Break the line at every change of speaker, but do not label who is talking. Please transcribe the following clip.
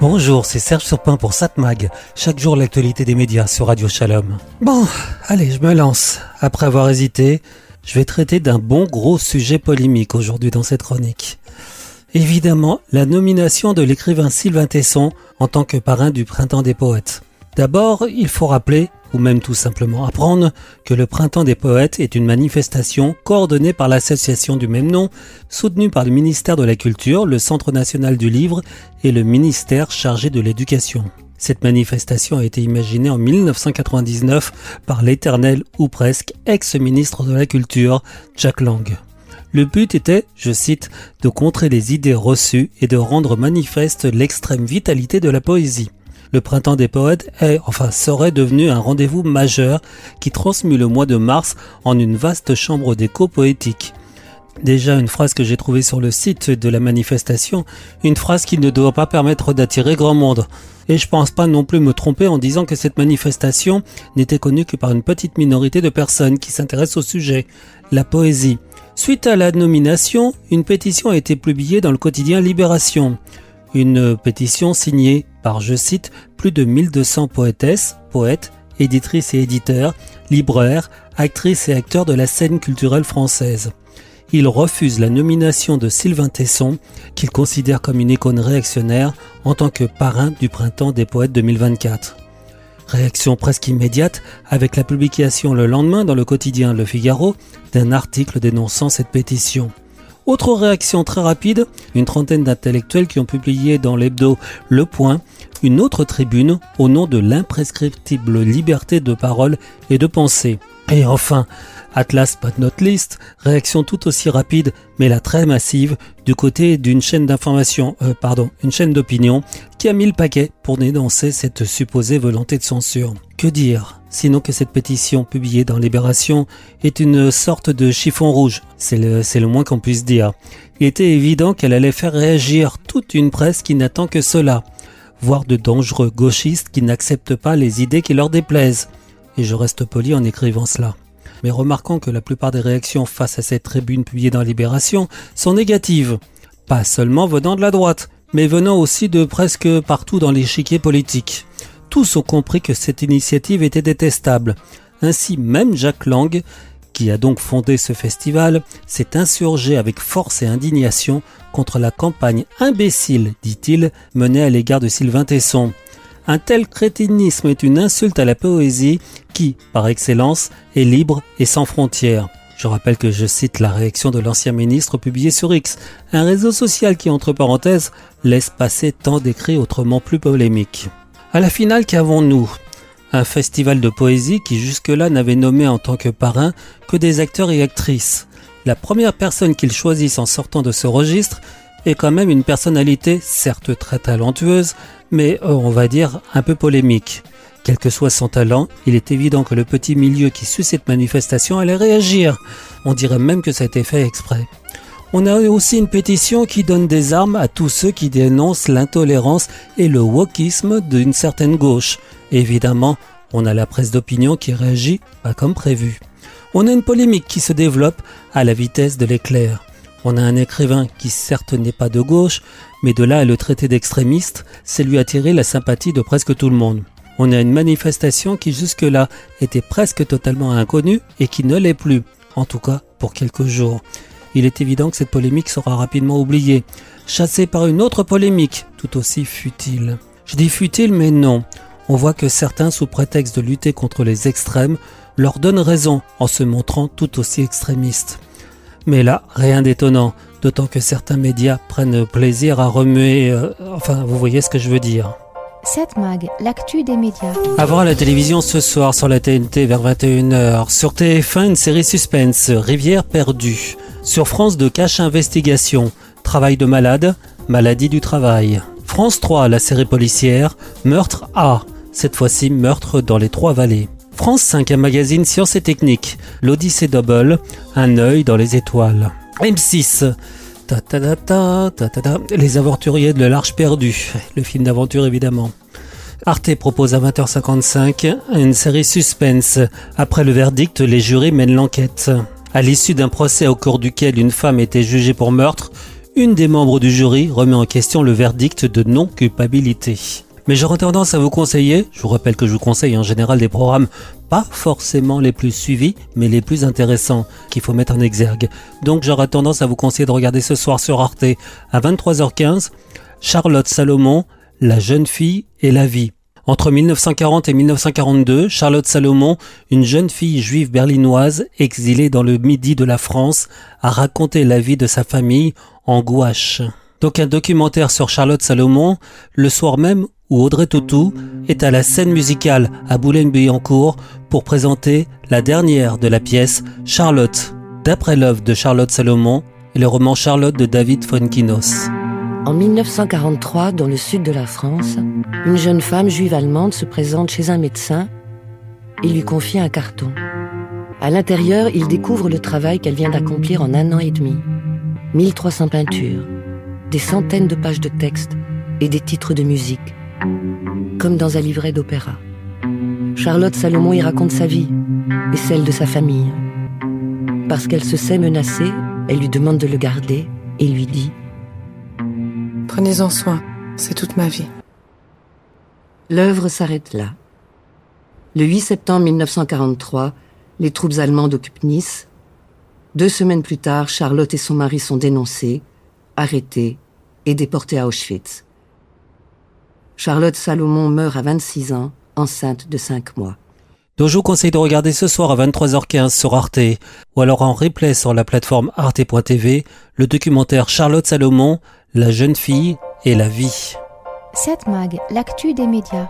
Bonjour, c'est Serge Surpin pour Satmag. Chaque jour l'actualité des médias sur Radio Shalom. Bon, allez, je me lance. Après avoir hésité, je vais traiter d'un bon gros sujet polémique aujourd'hui dans cette chronique. Évidemment, la nomination de l'écrivain Sylvain Tesson en tant que parrain du Printemps des Poètes. D'abord, il faut rappeler ou même tout simplement apprendre que le Printemps des Poètes est une manifestation coordonnée par l'association du même nom, soutenue par le ministère de la Culture, le Centre national du livre et le ministère chargé de l'éducation. Cette manifestation a été imaginée en 1999 par l'éternel ou presque ex-ministre de la Culture, Jack Lang. Le but était, je cite, de contrer les idées reçues et de rendre manifeste l'extrême vitalité de la poésie le printemps des poètes est, enfin serait devenu un rendez-vous majeur qui transmut le mois de mars en une vaste chambre d'écho poétique. Déjà une phrase que j'ai trouvée sur le site de la manifestation, une phrase qui ne doit pas permettre d'attirer grand monde. Et je pense pas non plus me tromper en disant que cette manifestation n'était connue que par une petite minorité de personnes qui s'intéressent au sujet, la poésie. Suite à la nomination, une pétition a été publiée dans le quotidien Libération. Une pétition signée par, je cite, plus de 1200 poétesses, poètes, éditrices et éditeurs, libraires, actrices et acteurs de la scène culturelle française. Ils refusent la nomination de Sylvain Tesson, qu'ils considèrent comme une icône réactionnaire, en tant que parrain du printemps des poètes 2024. Réaction presque immédiate avec la publication le lendemain dans le quotidien Le Figaro d'un article dénonçant cette pétition. Autre réaction très rapide, une trentaine d'intellectuels qui ont publié dans l'hebdo Le Point une autre tribune au nom de l'imprescriptible liberté de parole et de pensée. Et enfin, Atlas but not least, réaction tout aussi rapide, mais la très massive, du côté d'une chaîne d'information, euh, pardon, une chaîne d'opinion, qui a mis le paquet pour dénoncer cette supposée volonté de censure. Que dire Sinon que cette pétition publiée dans Libération est une sorte de chiffon rouge, c'est le, c'est le moins qu'on puisse dire. Il était évident qu'elle allait faire réagir toute une presse qui n'attend que cela, voire de dangereux gauchistes qui n'acceptent pas les idées qui leur déplaisent. Et je reste poli en écrivant cela mais remarquons que la plupart des réactions face à cette tribune publiée dans Libération sont négatives, pas seulement venant de la droite, mais venant aussi de presque partout dans l'échiquier politique. Tous ont compris que cette initiative était détestable. Ainsi même Jacques Lang, qui a donc fondé ce festival, s'est insurgé avec force et indignation contre la campagne imbécile, dit-il, menée à l'égard de Sylvain Tesson. Un tel crétinisme est une insulte à la poésie qui, par excellence, est libre et sans frontières. Je rappelle que je cite la réaction de l'ancien ministre publiée sur X, un réseau social qui, entre parenthèses, laisse passer tant d'écrits autrement plus polémiques. À la finale, qu'avons-nous? Un festival de poésie qui jusque-là n'avait nommé en tant que parrain que des acteurs et actrices. La première personne qu'ils choisissent en sortant de ce registre est quand même une personnalité certes très talentueuse, mais euh, on va dire un peu polémique. Quel que soit son talent, il est évident que le petit milieu qui suit cette manifestation allait réagir. On dirait même que ça a été fait exprès. On a aussi une pétition qui donne des armes à tous ceux qui dénoncent l'intolérance et le wokisme d'une certaine gauche. évidemment, on a la presse d'opinion qui réagit pas comme prévu. On a une polémique qui se développe à la vitesse de l'éclair. On a un écrivain qui certes n'est pas de gauche, mais de là à le traiter d'extrémiste, c'est lui attirer la sympathie de presque tout le monde. On a une manifestation qui jusque-là était presque totalement inconnue et qui ne l'est plus, en tout cas pour quelques jours. Il est évident que cette polémique sera rapidement oubliée, chassée par une autre polémique, tout aussi futile. Je dis futile, mais non. On voit que certains, sous prétexte de lutter contre les extrêmes, leur donnent raison en se montrant tout aussi extrémistes. Mais là, rien d'étonnant, d'autant que certains médias prennent plaisir à remuer... Euh, enfin, vous voyez ce que je veux dire.
7 Mag, l'actu des médias.
Avant la télévision ce soir sur la TNT vers 21h. Sur TF1, une série suspense, Rivière perdue. Sur France de Cache Investigation, Travail de malade, Maladie du travail. France 3, la série policière, Meurtre A. Cette fois-ci, meurtre dans les trois vallées. France 5, un magazine Sciences et Techniques, l'Odyssée Double, un œil dans les étoiles. M6, ta ta ta les aventuriers de l'Arche perdue, le film d'aventure évidemment. Arte propose à 20h55 une série suspense. Après le verdict, les jurys mènent l'enquête. À l'issue d'un procès au cours duquel une femme était jugée pour meurtre, une des membres du jury remet en question le verdict de non-culpabilité. Mais j'aurais tendance à vous conseiller, je vous rappelle que je vous conseille en général des programmes pas forcément les plus suivis, mais les plus intéressants qu'il faut mettre en exergue. Donc j'aurais tendance à vous conseiller de regarder ce soir sur Arte à 23h15 Charlotte Salomon, La jeune fille et la vie. Entre 1940 et 1942, Charlotte Salomon, une jeune fille juive berlinoise exilée dans le midi de la France, a raconté la vie de sa famille en gouache. Donc un documentaire sur Charlotte Salomon, le soir même où Audrey Tautou est à la scène musicale à Boulogne-Billancourt pour présenter la dernière de la pièce Charlotte, d'après l'œuvre de Charlotte Salomon et le roman Charlotte de David Fonkinos.
En 1943, dans le sud de la France, une jeune femme juive allemande se présente chez un médecin et lui confie un carton. À l'intérieur, il découvre le travail qu'elle vient d'accomplir en un an et demi. 1300 peintures, des centaines de pages de texte et des titres de musique, comme dans un livret d'opéra. Charlotte Salomon y raconte sa vie et celle de sa famille. Parce qu'elle se sait menacée, elle lui demande de le garder et lui dit ⁇
Prenez-en soin, c'est toute ma vie ⁇
L'œuvre s'arrête là. Le 8 septembre 1943, les troupes allemandes occupent Nice. Deux semaines plus tard, Charlotte et son mari sont dénoncés, arrêtés et déportés à Auschwitz. Charlotte Salomon meurt à 26 ans, enceinte de 5 mois.
Donc je vous conseille de regarder ce soir à 23h15 sur Arte ou alors en replay sur la plateforme arte.tv le documentaire Charlotte Salomon, la jeune fille et la vie.
7 Mag, l'actu des médias.